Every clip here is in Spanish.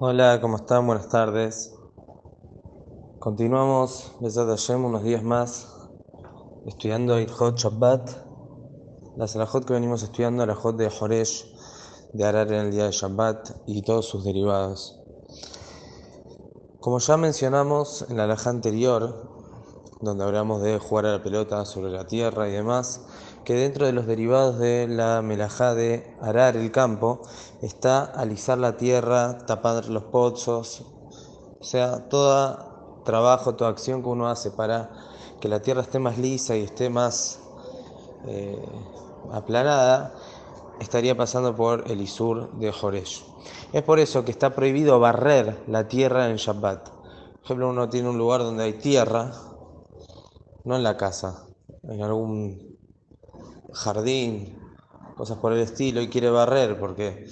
Hola, ¿cómo están? Buenas tardes. Continuamos, Besat Hashem, unos días más estudiando el Hot Shabbat, la Salahot que venimos estudiando, la Hot de Horesh, de Arar en el día de Shabbat y todos sus derivados. Como ya mencionamos en la alhaja anterior, donde hablamos de jugar a la pelota sobre la tierra y demás, que dentro de los derivados de la melajá de arar el campo está alisar la tierra, tapar los pozos, o sea, todo trabajo, toda acción que uno hace para que la tierra esté más lisa y esté más eh, aplanada, estaría pasando por el Isur de Joresh. Es por eso que está prohibido barrer la tierra en Shabbat. Por ejemplo, uno tiene un lugar donde hay tierra, no en la casa, en algún jardín, cosas por el estilo, y quiere barrer porque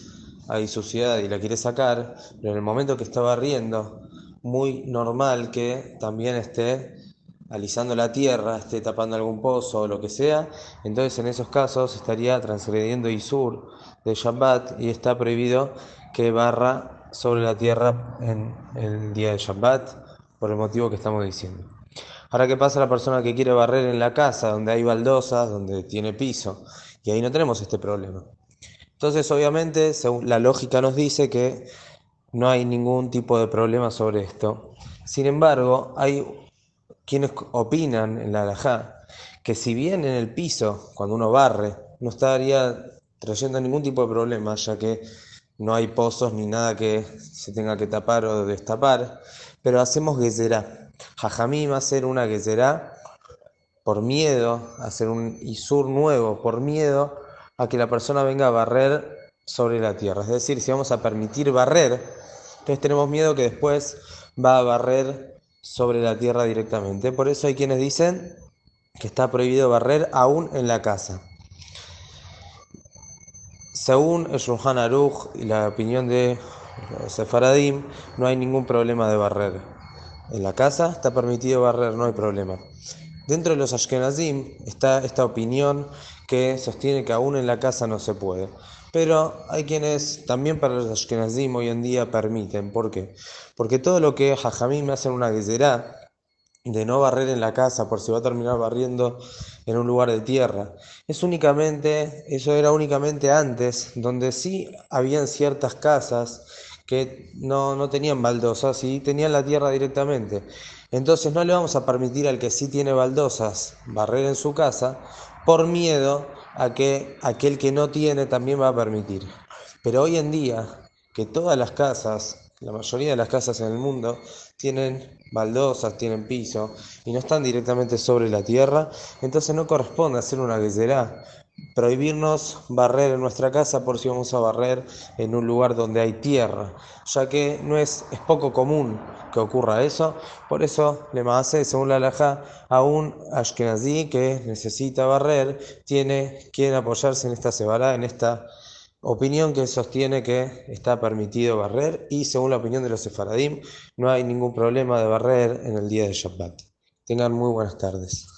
hay suciedad y la quiere sacar, pero en el momento que está barriendo, muy normal que también esté alisando la tierra, esté tapando algún pozo o lo que sea, entonces en esos casos estaría transgrediendo Isur de Shabbat y está prohibido que barra sobre la tierra en el día de Shabbat por el motivo que estamos diciendo. Ahora, ¿qué pasa la persona que quiere barrer en la casa, donde hay baldosas, donde tiene piso? Y ahí no tenemos este problema. Entonces, obviamente, según la lógica nos dice que no hay ningún tipo de problema sobre esto. Sin embargo, hay quienes opinan en la alajá que si bien en el piso, cuando uno barre, no estaría trayendo ningún tipo de problema, ya que no hay pozos ni nada que se tenga que tapar o destapar, pero hacemos gezerá. Jajamim hacer una que será por miedo, hacer un isur nuevo, por miedo a que la persona venga a barrer sobre la tierra. Es decir, si vamos a permitir barrer, entonces tenemos miedo que después va a barrer sobre la tierra directamente. Por eso hay quienes dicen que está prohibido barrer aún en la casa. Según el Shulchan Aruch y la opinión de Sefaradim, no hay ningún problema de barrer. En la casa está permitido barrer, no hay problema. Dentro de los Ashkenazim está esta opinión que sostiene que aún en la casa no se puede. Pero hay quienes también para los Ashkenazim hoy en día permiten. ¿Por qué? Porque todo lo que me hacen una guisera de no barrer en la casa por si va a terminar barriendo en un lugar de tierra. Es únicamente, eso era únicamente antes, donde sí habían ciertas casas que no, no tenían baldosas y tenían la tierra directamente. Entonces no le vamos a permitir al que sí tiene baldosas barrer en su casa por miedo a que aquel que no tiene también va a permitir. Pero hoy en día, que todas las casas, la mayoría de las casas en el mundo, tienen baldosas, tienen piso y no están directamente sobre la tierra, entonces no corresponde hacer una guisera prohibirnos barrer en nuestra casa por si vamos a barrer en un lugar donde hay tierra, ya que no es, es poco común que ocurra eso, por eso le hace, según la alhaja, a un ashkenazí que necesita barrer, tiene quien apoyarse en esta cebara, en esta opinión que sostiene que está permitido barrer y según la opinión de los sefaradim no hay ningún problema de barrer en el día de Shabbat. Tengan muy buenas tardes.